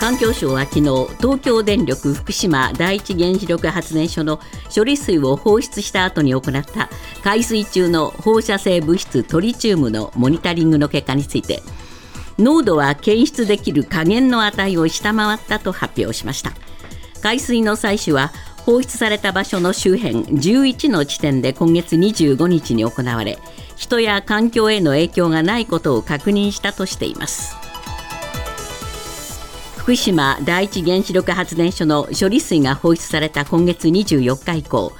環境省は昨日東京電力福島第一原子力発電所の処理水を放出した後に行った海水中の放射性物質トリチウムのモニタリングの結果について濃度は検出できる下限の値を下回ったと発表しました。海水の採取は放出された場所の周辺11の地点で今月25日に行われ人や環境への影響がないことを確認したとしています。福島第一原子力発電所の処理水が放出された今月24日以降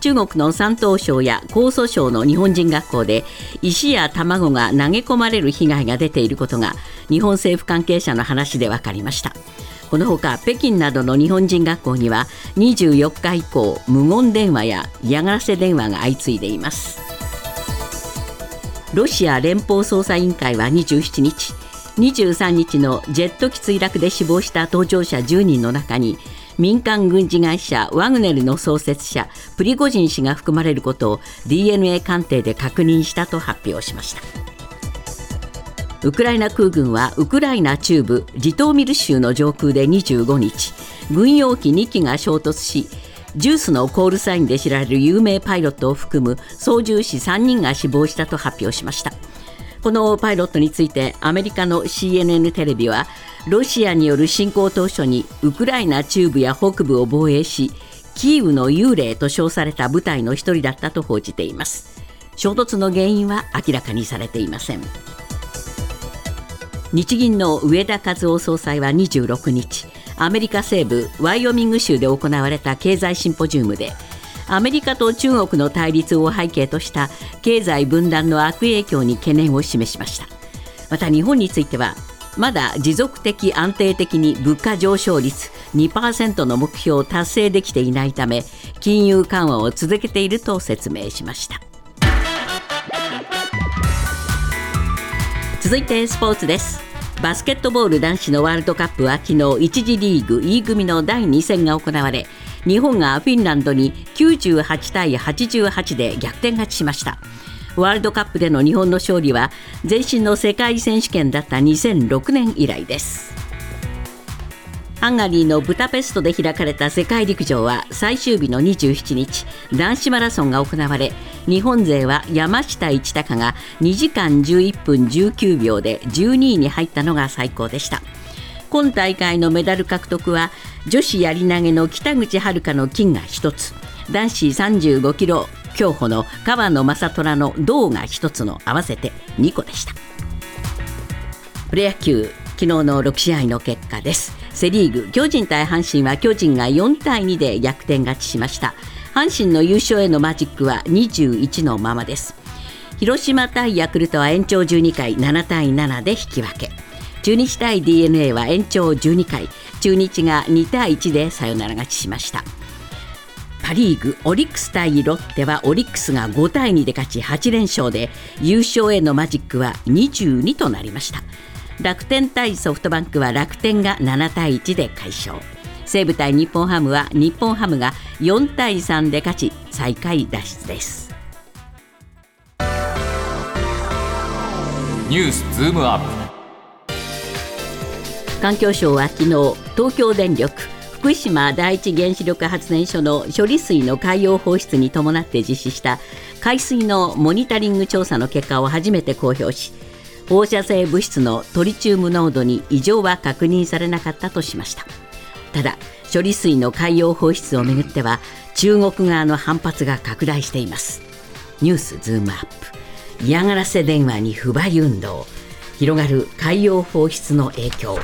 中国の山東省や江蘇省の日本人学校で石や卵が投げ込まれる被害が出ていることが日本政府関係者の話で分かりました。このほか北京などの日本人学校には24日以降無言電話や嫌がらせ電話が相次いでいます。ロシア連邦捜査委員会は27日23日のジェット機墜落で死亡した搭乗者10人の中に民間軍事会社ワグネルの創設者プリゴジン氏が含まれることを DNA 鑑定で確認したと発表しました。ウクライナ空軍はウクライナ中部リトーミル州の上空で25日軍用機2機が衝突しジュースのコールサインで知られる有名パイロットを含む操縦士3人が死亡したと発表しました。このパイロットについてアメリカの CNN テレビはロシアによる侵攻当初にウクライナ中部や北部を防衛しキーウの幽霊と称された部隊の一人だったと報じています。衝突の原因は明らかにされていません。日銀の上田和夫総裁は26日アメリカ西部ワイオミング州で行われた経済シンポジウムでアメリカと中国の対立を背景とした経済分断の悪影響に懸念を示しました。また日本についてはまだ持続的安定的に物価上昇率2%の目標を達成できていないため金融緩和を続けていると説明しました。続いてスポーツです。バスケットボール男子のワールドカップは昨日1次リーグ E 組の第2戦が行われ日本がフィンランドに98対88で逆転勝ちしました。ワールドカップでの日本の勝利は前身の世界選手権だった2006年以来です。ハンガリーのブダペストで開かれた世界陸上は最終日の27日男子マラソンが行われ日本勢は山下一貴が2時間11分19秒で12位に入ったのが最高でした。今大会のメダル獲得は女子やり投げの北口榛花の金が1つ。男子35キロ競歩の川野正虎の銅が1つの合わせて2個でした。プロ野球昨日の6試合の結果です。セ・リーグ巨人対阪神は巨人が4対2で逆転勝ちしました。阪神の優勝へのマジックは21のままです。広島対ヤクルトは延長12回7対7で引き分け。中日対 d n a は延長12回。中日が2対1でサヨナラ勝ちしました。パ・リーグオリックス対ロッテはオリックスが5対2で勝ち8連勝で優勝へのマジックは22となりました。楽天対ソフトバンクは楽天が7対1で快勝。西武対日本ハムは日本ハムが4対3で勝ち最下位脱出です。ニュースズームアップ。環境省は昨日東京電力福島第一原子力発電所の処理水の海洋放出に伴って実施した海水のモニタリング調査の結果を初めて公表し放射性物質のトリチウム濃度に異常は確認されなかったとしました。ただ処理水の海洋放出をめぐっては中国側の反発が拡大しています。ニュースズームアップ。嫌がらせ電話に不買運動。広がる海洋放出の影響。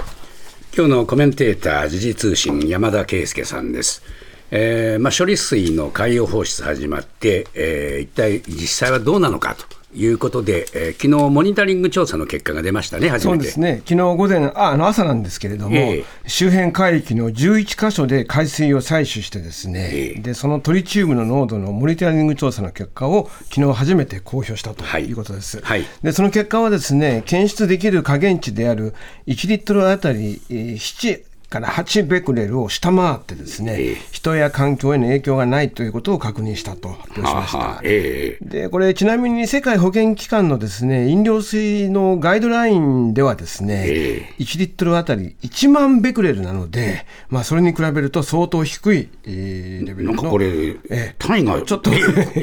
今日のコメンテーター時事通信山田圭介さんです。えーまあ、処理水の海洋放出始まって、えー、一体実際はどうなのかということで、えー、昨日モニタリング調査の結果が出ましたね、そうですね、昨日午前ああの朝なんですけれども、えー、周辺海域の11箇所で海水を採取してですね、えー、で、そのトリチウムの濃度のモニタリング調査の結果を昨日初めて公表したとい。うことです。はい、でその結果はですね、検出できる下限値である1リットルあたり7から8ベクレルを下回ってですね、えー、人や環境への影響がないということを確認したと発表しました。えー、でこれちなみに世界保健機関のですね飲料水のガイドラインではですね、えー、1リットルあたり1万ベクレルなので、まあ、それに比べると相当低い、えー、レベルのなんかこれ、えー、単位がちょっと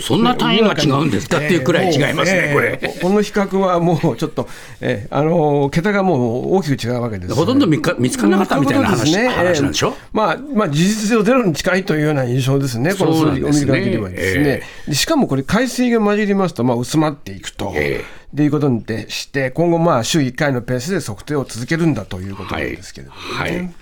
そんな単位が違うんですかっていうくらい違いますね、これ。この比較はもうちょっと、えー、あの桁がもう大きく違うわけです、ほとんど見か見つからなかったみたいな話,、ね、話なんでしょ、まあ、まあ、事実上ゼロに近いというような印象ですね、この数字を見る限りはですね。えー、しかもこれ、海水が混じりますと、まあ、薄まっていくと。えーということでして、今後、まあ、週1回のペースで測定を続けるんだということなんですけれども、ね、はい、はい、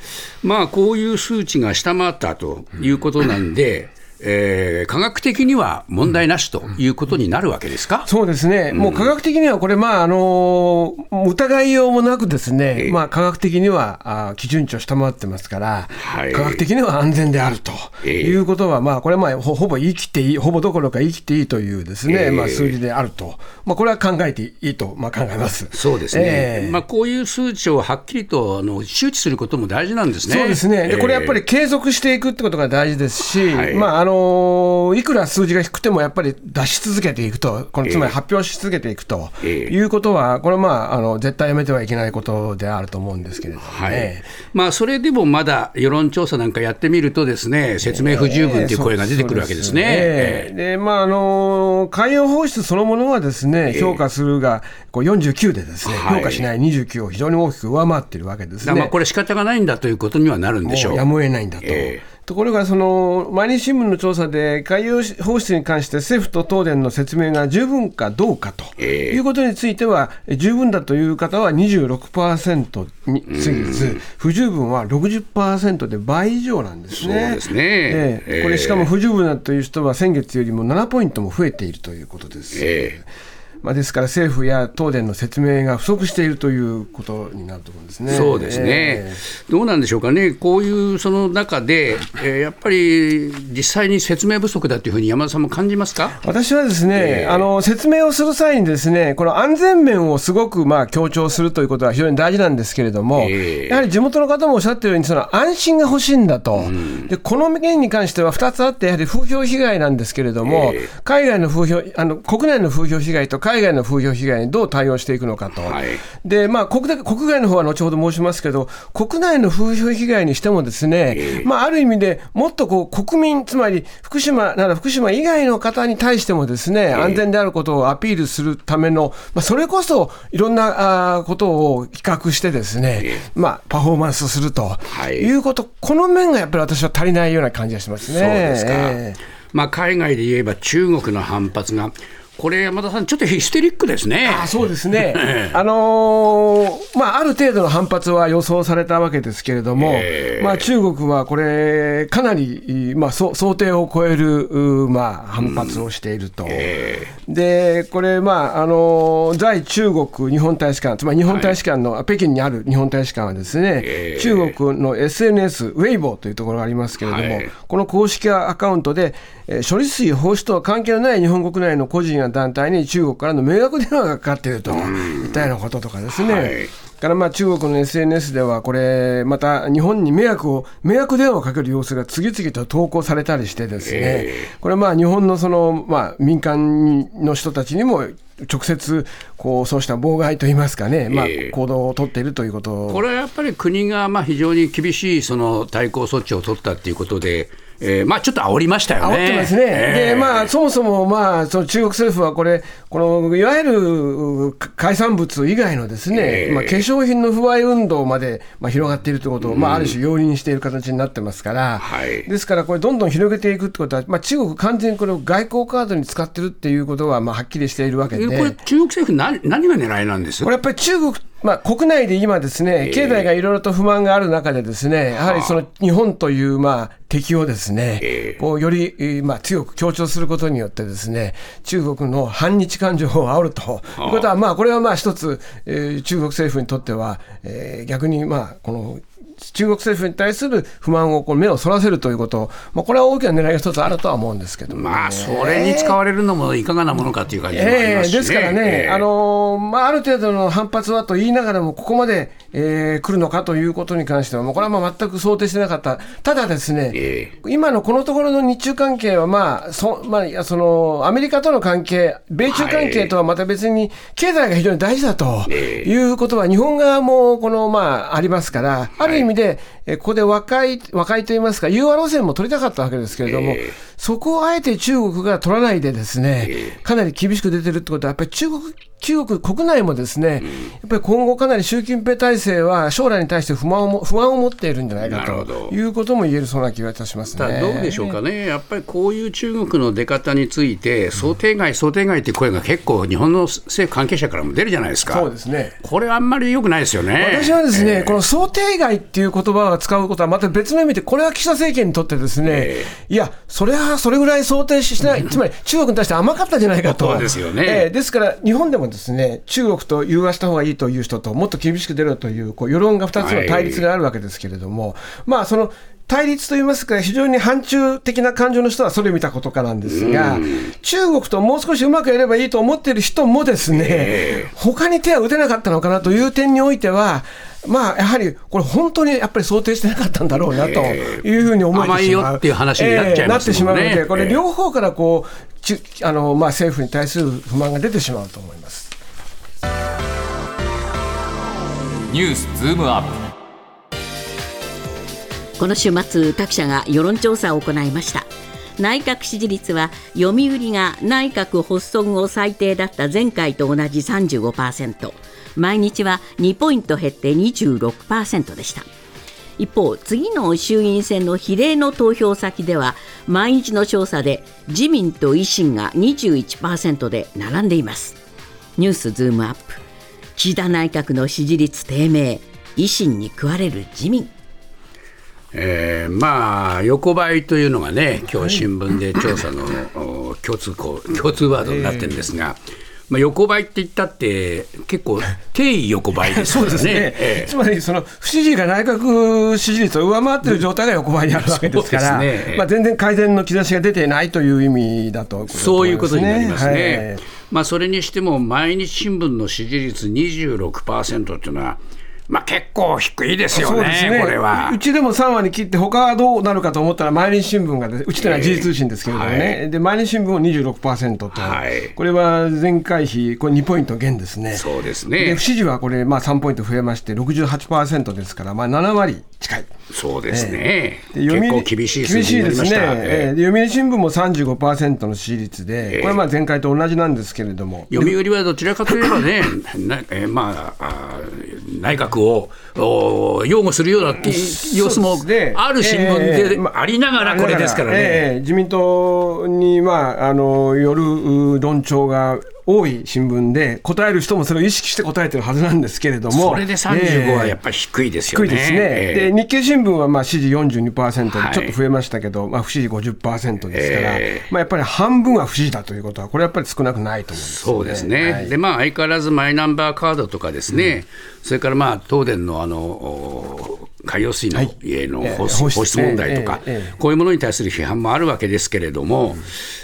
まあ、こういう数値が下回ったということなんで、えー、科学的には問題なしということになるわけですか、うん、そうですね、うん、もう科学的にはこれ、まああの疑いようもなく、ですね、えー、まあ、科学的にはあ基準値を下回ってますから、はい、科学的には安全であるということは、まあ、これはまあほぼ言い切っていい、ほぼどころか言い切っていいというですね、えー、まあ、数字であると、まあ、これは考えていいと、まあ、考えます。そうですね、えー、まあ、こういう数値をはっきりとあの周知することも大事なんですね。そうですね。でこれやっぱり継続していくってことが大事ですし、はい、まああのいくら数字が低くてもやっぱり出し続けていくと、このつまり発表し続けていくということは、これはまああの絶対やめてはいけないことであると思うんですけれども、ね、はい、まあ、それでもまだ世論調査なんかやってみると、ですね説明不十分という声が出てくるわけですね。でまああの海洋放出そのものはですね評価するがこう49でですね、評価しない29を非常に大きく上回っているわけですね。まあこれ仕方がないんだということにはなるんでしょう。やむを得ないんだと。えーところが、その毎日新聞の調査で、海洋放出に関して政府と東電の説明が十分かどうかということについては、十分だという方は26%に過ぎず、不十分は60%で倍以上なんですね。そうでえー、これ、しかも不十分だという人は先月よりも7ポイントも増えているということです。えーまあ、ですから政府や東電の説明が不足しているということになると思うんですね。そうですね、えー、どうなんでしょうかね、こういうその中で、えー、やっぱり実際に説明不足だというふうに山田さんも感じますか？私はですね、えー、あの説明をする際にですね、この安全面をすごくまあ強調するということは非常に大事なんですけれども、えー、やはり地元の方もおっしゃってるように、その安心が欲しいんだと、うん、でこの件に関しては2つあって、やはり風評被害なんですけれども、海外の風評あの、国内の風評被害と海外の風評被害にどう対応していくのかと、はい、でまあ国、国外の方は後ほど申しますけど、国内の風評被害にしても、ですね、えー、まあ、ある意味でもっとこう国民、つまり福島なら福島以外の方に対しても、ですね、安全であることをアピールするための、まあ、それこそいろんなあことを比較して、ですね、えー、まあ、パフォーマンスすると、はい、いうこと、この面がやっぱり私は足りないような感じがしますね。そうですか、えーまあ、海外で言えば中国の反発がこれ、山田さん、ちょっとヒステリックですね。あそうですね、あのー、まあ、ある程度の反発は予想されたわけですけれども、えー、まあ、中国はこれ、かなり、まあ、想定を超える、まあ、反発をしていると、うん。えー、でこれ、まああのー、在中国日本大使館、つまり日本大使館の、はい、北京にある日本大使館はですね、えー、中国の SNS、ウェイボーというところがありますけれども、はい、この公式アカウントで、えー、処理水放出とは関係のない日本国内の個人やな団体に中国からの迷惑電話がかかっているといったようなこととかですね。はい。からまあ中国の SNS では、これ、また日本に迷惑を、迷惑電話をかける様子が次々と投稿されたりしてですね、えー、これまあ日本のその、まあ、民間の人たちにも直接こうそうした妨害といいますかね、まあ、行動を取っているということ、これはやっぱり国がまあ非常に厳しいその対抗措置を取ったということで、えー、まあちょっと煽りましたよね。煽ってますね。えー、で、まあそもそもまあその中国政府はこれ、このいわゆる海産物以外のですね、えー、まあ化粧品の不買運動までまあ広がっているということを、うん、まあある種容認している形になってますから、はい、ですからこれどんどん広げていくってことは、まあ中国完全にこれを外交カードに使ってるっていうことはまあはっきりしているわけで。これ中国政府何何が狙いなんです？これやっぱり中国まあ、国内で今ですね、経済がいろいろと不満がある中でですね、やはりその日本というまあ敵をですね、こうよりまあ強く強調することによってですね、中国の反日感情を煽ると。いうことは、まあこれはまあ一つ、えー、中国政府にとっては、えー、逆にまあこの中国政府に対する不満をこう目をそらせるということまあ、これは大きな狙いが一つあるとは思うんですけど、ね、まあ、それに使われるのもいかがなものかという感じもありますし、ね、えー、ですからね、えー、あのまあ、ある程度の反発はと言いながらも、ここまで、えー、来るのかということに関しては、もうこれはまあ全く想定してなかった、ただですね、えー、今のこのところの日中関係は、まあそまあ、そのアメリカとの関係、米中関係とはまた別に、経済が非常に大事だということは、日本側もこの、まあ、ありますから、ある意味で、えここで和解、和解といいますか、融和路線も取りたかったわけですけれども、えー、そこをあえて中国が取らないでですね、えー、かなり厳しく出てるってことは、やっぱり中国、中国国内もですね、うん、やっぱり今後かなり習近平体制は将来に対して不満をも不安を持っているんじゃないかということも言えるそうな気がいたしますね。どうでしょうかね、やっぱりこういう中国の出方について、想定外、想定外という声が結構、日本の政府関係者からも出るじゃないですか。そうですね。これはあんまり良くないですよね。私はですね、えー、この想定外っていう言葉を使うことはまた別の意味で、これは岸田政権にとってですね、えー、いや、それはそれぐらい想定しない、つまり中国に対して甘かったじゃないかと。そうですよね。えー、ですから、日本でもですね、中国と融和した方がいいという人と、もっと厳しく出ろという、こう世論が2つの対立があるわけですけれども、はい、まあ、その、対立といいますか、非常に反中的な感情の人はそれを見たことかなんですが、中国ともう少しうまくやればいいと思っている人もですね、他に手は打てなかったのかなという点においては、まあ、やはりこれ、本当にやっぱり想定してなかったんだろうなというふうに思えてしまう。っていう話になっちゃいます、ね、なってしまうので、これ、両方からこうちあの、まあ、政府に対する不満が出てしまうと思います。ニュースズームアップ。この週末各社が世論調査を行いました。内閣支持率は読売が内閣発足後最低だった前回と同じ35%毎日は2ポイント減って26%でした。一方次の衆院選の比例の投票先では毎日の調査で自民と維新が21%で並んでいます。ニュースズームアップ。岸田内閣の支持率低迷。維新に食われる自民。えー、まあ横ばいというのがね今日新聞で調査の共通項共通ワードになってるんですが。まあ、横ばいって言ったって、結構、定位横ばいですね。そうですね、ええ、つまりその不支持が内閣支持率を上回っている状態が横ばいにあるわけですから、ね、まあ、全然改善の兆しが出てないという意味だと、ね、そういうことになりますね。はい、まあ、それにしても、毎日新聞の支持率26%っていうのは、まあ、結構低いですよね、ね。これは。うちでも3割切って、他はどうなるかと思ったら、毎日新聞が、うちというのは時事通信ですけれどもね、はい、で毎日新聞も26%と、はい、これは前回比、これ2ポイント減ですね。そうですね。で不支持はこれ、まあ、3ポイント増えまして、68%ですから、まあ、7割近い。そうですね、えー、結構厳しい厳しいですね、えー、読売新聞も35%の支持率で、これはまあ前回と同じなんですけれども、読売はどちらかといえばね、なえー、まあ内閣を擁護するような様子もある新聞でありながらこれですからね。えー、自民党に、まあ、あのよる論調が多い新聞で、答える人もそれを意識して答えてるはずなんですけれども、それで35はやっぱり低いですよね。低いですね。えー、で日経新聞はまあ支持42%で、ちょっと増えましたけど、はい、まあ、不支持50%ですから、えー、まあ、やっぱり半分は不支持だということは、これやっぱり少なくないと思うんです、ね、そうですね、はい、でまあ、相変わらずマイナンバーカードとかですね、うん、それからまあ東電のあの海洋水の家の放出,、放出問題とか、こういうものに対する批判もあるわけですけれども、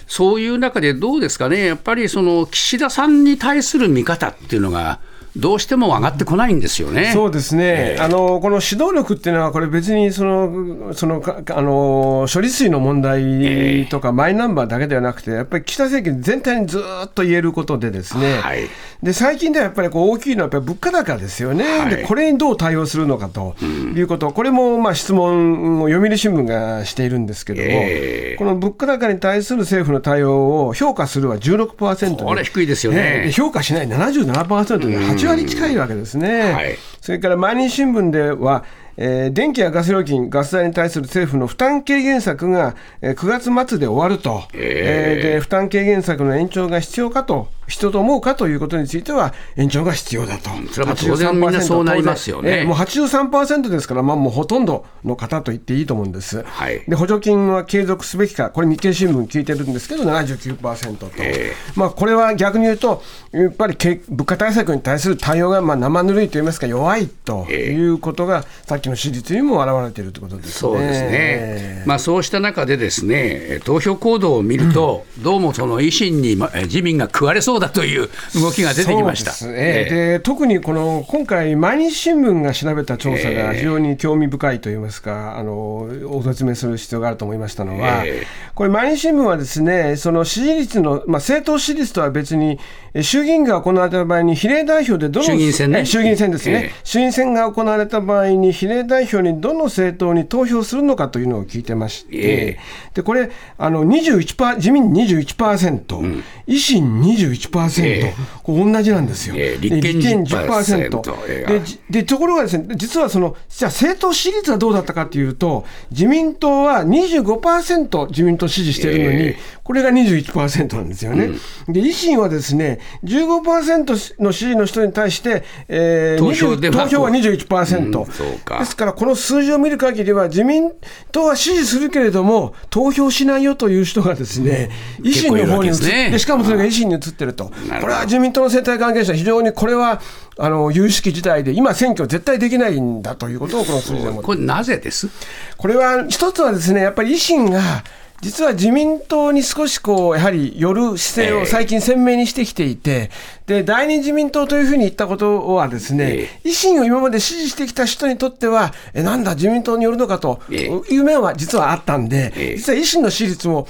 そういう中でどうですかね、やっぱりその岸田さんに対する見方っていうのが、どうしても上がってこないんですよね。そうですね。えー、あのこの指導力っていうのはこれ別にそのそのあの処理水の問題とかマイナンバーだけではなくて、やっぱり岸田政権全体にずっと言えることでですね。はい、で最近ではやっぱりこう大きいのはやっぱり物価高ですよね。はい、でこれにどう対応するのかということ、うん、これもまあ質問を読売新聞がしているんですけども、えー、この物価高に対する政府の対応を評価するは16%で、これ低いですよね。ね評価しない77%で8 8割近いわけですね。はい、それから毎日新聞では、えー、電気やガス料金、ガス代に対する政府の負担軽減策が、えー、9月末で終わると、えー、で負担軽減策の延長が必要かと必要と思うかということについては、延長が必要だと、それは当然みんなそうなりますよね。えー、もう83%ですから、まあ、もうほとんどの方と言っていいと思うんです、はい、で補助金は継続すべきか、これ、日経新聞聞いてるんですけど、79%と、えー、まあ、これは逆に言うと、やっぱり物価対策に対する対応がまあ生ぬるいといいますか、弱弱いということが、さっきの支持率にも表れているということですね。そうですね、まあ、そうした中で、ですね投票行動を見ると、うん、どうもその維新に自民が食われそうだという動きが出てきました。で、ね。えー、特にこの今回、毎日新聞が調べた調査が非常に興味深いといいますか、あのお説明する必要があると思いましたのは、えー、これ、毎日新聞はですねその支持率の、まあ、政党支持率とは別に、衆議院が行われた場合に比例代表でどの衆議院選ね。衆議院選ですね、えー、衆議院選が行われた場合に比例代表にどの政党に投票するのかというのを聞いてまして、えー、でこれあの21%自民21%、うん、維新21%、えー、これ同じなんですよ、えー、立憲 10%, ででところがですね実はそのじゃあ政党支持率はどうだったかというと自民党は25%自民党支持しているのに、えー、これが21%なんですよね、うん、で維新はですね15%の支持の人に対して、えー、投票で投票は21%、うん、ですからこの数字を見る限りは自民党は支持するけれども投票しないよという人がですね、維新の方に移って、ね、しかもそれが維新に移ってると、これは自民党の選対関係者、非常にこれはあの有識事態で、今、選挙絶対できないんだということを、この数字でもこれ、なぜです？これは一つはですね、やっぱり維新が、実は自民党に少しこう、やはり寄る姿勢を最近鮮明にしてきていて、で、第二自民党というふうに言ったことはですね、維新を今まで支持してきた人にとっては、え、なんだ、自民党によるのかという面は実はあったんで、実は維新の支持率も、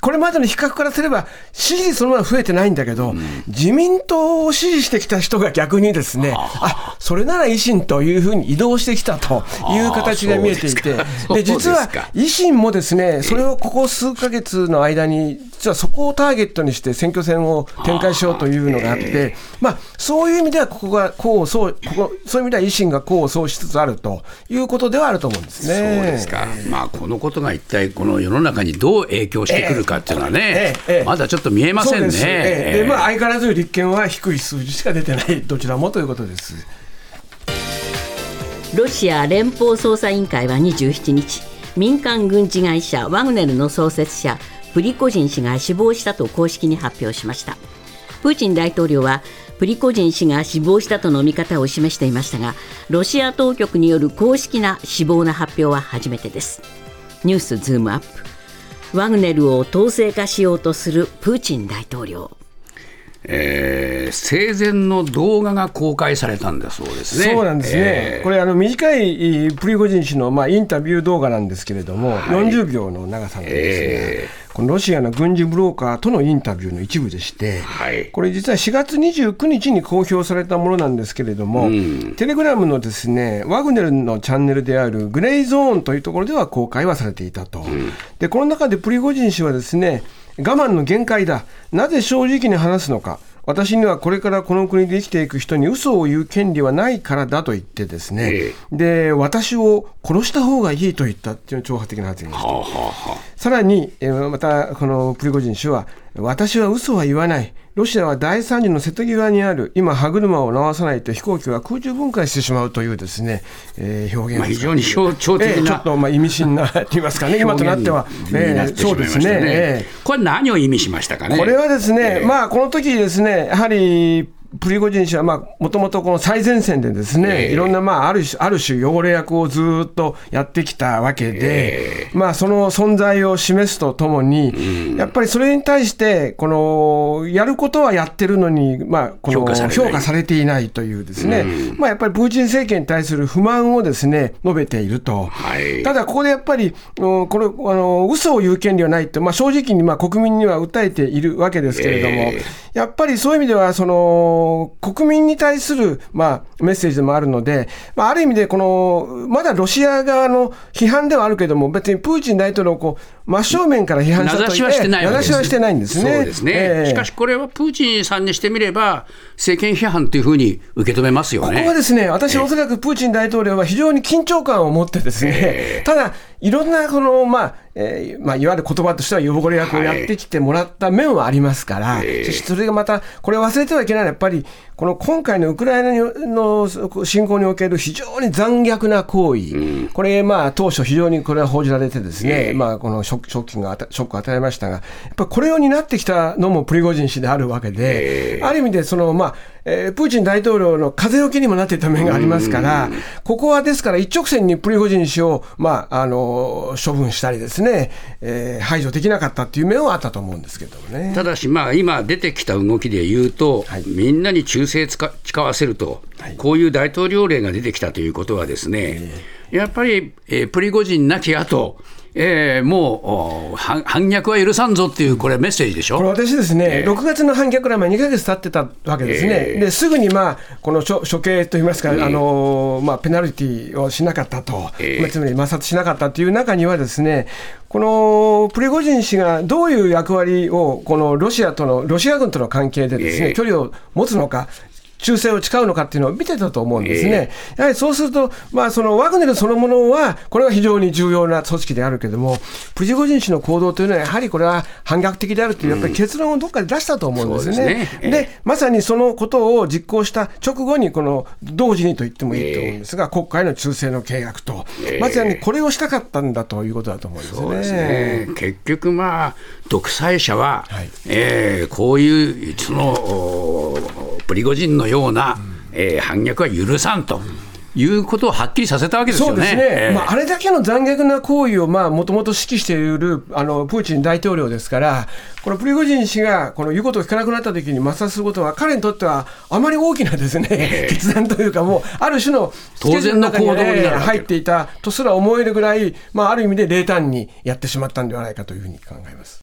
これまでの比較からすれば、支持そのまま増えてないんだけど、自民党を支持してきた人が逆にですね、あ、それなら維新というふうに移動してきたという形が見えていて、で、実は維新もですね、それをここ数か月の間に、実はそこをターゲットにして選挙戦を展開しようというのがあって、まあ、そういう意味では、ここが功を奏、ここ、そういう意味では維新が功を奏しつつあるということではあると思うんですね。そうですか。まあ、このことが一体、この世の中にどう影響してくるかっていうのはね、まだちょっと見えませんね。でまあ、相変わらず立憲は低い数字しか出てない、どちらもということです。ロシア連邦捜査委員会は27日民間軍事会社ワグネルの創設者プリコジン氏が死亡したと公式に発表しましたプーチン大統領はプリコジン氏が死亡したとの見方を示していましたがロシア当局による公式な死亡の発表は初めてです。ニュースズームアップ。ワグネルを統制化しようとするプーチン大統領。えー、生前の動画が公開されたんだそうですね。そうなんですね、えー、これあの、短いプリゴジン氏の、まあ、インタビュー動画なんですけれども、はい、40秒の長さなんですが、えー、このロシアの軍事ブローカーとのインタビューの一部でして、はい、これ、実は4月29日に公表されたものなんですけれども、うん、テレグラムのですねワグネルのチャンネルであるグレイゾーンというところでは公開はされていたと。うん、でこの中でプリゴジン氏はですね我慢の限界だ。なぜ正直に話すのか。私にはこれからこの国で生きていく人に嘘を言う権利はないからだと言ってですね、ええ、で私を殺した方がいいと言ったっていう挑発的な発言をして、はあはあ、さらに、えまたこのプリゴジン氏は私は嘘は言わない。ロシアは大惨事の瀬戸際にある、今、歯車を直さないと飛行機は空中分解してしまうというですね、えー、表現、まあ、非常に象徴的な、えー、ちょっとまあ意味深なと言いますかね、今となっては、えー、そうですね、えー、これ、何を意味しましたかね。これはですね、えー、まあ、この時ですね、やはりプリゴジン氏はもともとこの最前線でですね、えー、いろんな、まあ、ある種ある種汚れ役をずっとやってきたわけで、えー、まあ、その存在を示すとともに、うん、やっぱりそれに対してこのやることはやってるのに、まあ、この評価されていないというですね、うん、まあ、やっぱりプーチン政権に対する不満をですね述べていると、はい、ただここでやっぱりこれあの嘘を言う権利はないと、まあ、正直にまあ国民には訴えているわけですけれども、えー、やっぱりそういう意味ではその国民に対する、まあ、メッセージでもあるので、まあ、ある意味でこの、まだロシア側の批判ではあるけれども、別にプーチン大統領をこう真正面から批判したと名指しはしてない名指しはしてないんですね。そうですね、えー、しかしこれはプーチンさんにしてみれば、政権批判というふうに受け止めますよね。ここはですね、私、おそらくプーチン大統領は非常に緊張感を持ってですね、えー、ただ、いろんなこの、まあえーまあ、いわゆる言葉としては汚れ役をやってきてもらった面はありますから、はい、そしてそれがまた、これ忘れてはいけないのは、やっぱり、この今回のウクライナの侵攻における非常に残虐な行為、うん、これ、まあ、当初、非常にこれは報じられてですね、えー、まあ、このショックがショックを与えましたが、やっぱりこれを担ってきたのもプリゴジン氏であるわけで、えー、ある意味でその、まあえー、プーチン大統領の風よけにもなっていた面がありますから、ここはですから、一直線にプリゴジン氏を、まあ、あの処分したりですね、えー、排除できなかったっていう面はあったと思うんですけどね。ただし、まあ、今出てきた動きで言うと、はい、みんなに忠誠誓わせると、はい、こういう大統領令が出てきたということはですね、やっぱり、えー、プリゴジンなき後えー、もう反逆は許さんぞっていう、これ、メッセージでしょ？これ、私ですね、えー、6月の反逆から2か月経ってたわけですね、えー、ですぐに、まあ、この処処刑といいますか、えー、あのまあ、ペナルティーをしなかったと、えー、つまり摩擦しなかったという中にはですね、このプリゴジン氏がどういう役割を、このロシアとの、ロシア軍との関係でですね、距離を持つのか、忠誠を誓うのかっていうのを見てたと思うんですね。えー、やはりそうすると、まあ、そのワグネルそのものは、これは非常に重要な組織であるけれども、プリゴジン氏の行動というのは、やはりこれは反逆的であるという、やっぱり結論をどっかで出したと思うんですね。うん、で、ね。えー、まさにそのことを実行した直後に、この同時にと言ってもいいと思うんですが、えー、国会の忠誠の契約と、まさにこれをしたかったんだということだと思うんですね。そうですね。結局、まあ、独裁者は、はい、えー、こういうそのプリゴジンのような、えー、反逆は許さんと。いうことをはっきりさせたわけですよね。そうですね。えー、まあ、あれだけの残虐な行為を、まあ、もともと指揮している、あの、プーチン大統領ですから、このプリゴジン氏が、この言うことを聞かなくなった時に抹殺することは、彼にとっては、あまり大きなですね、えー、決断というか、もう、ある種の、当然の行動に入っていたとすら思えるぐらい、まあ、ある意味で冷淡にやってしまったんではないかというふうに考えます。